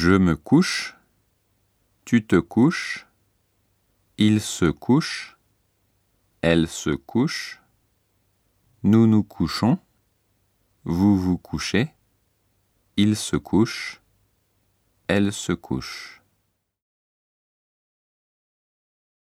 Je me couche. Tu te couches. Il se couche. Elle se couche. Nous nous couchons. Vous vous couchez. Il se couche. Elle se couche.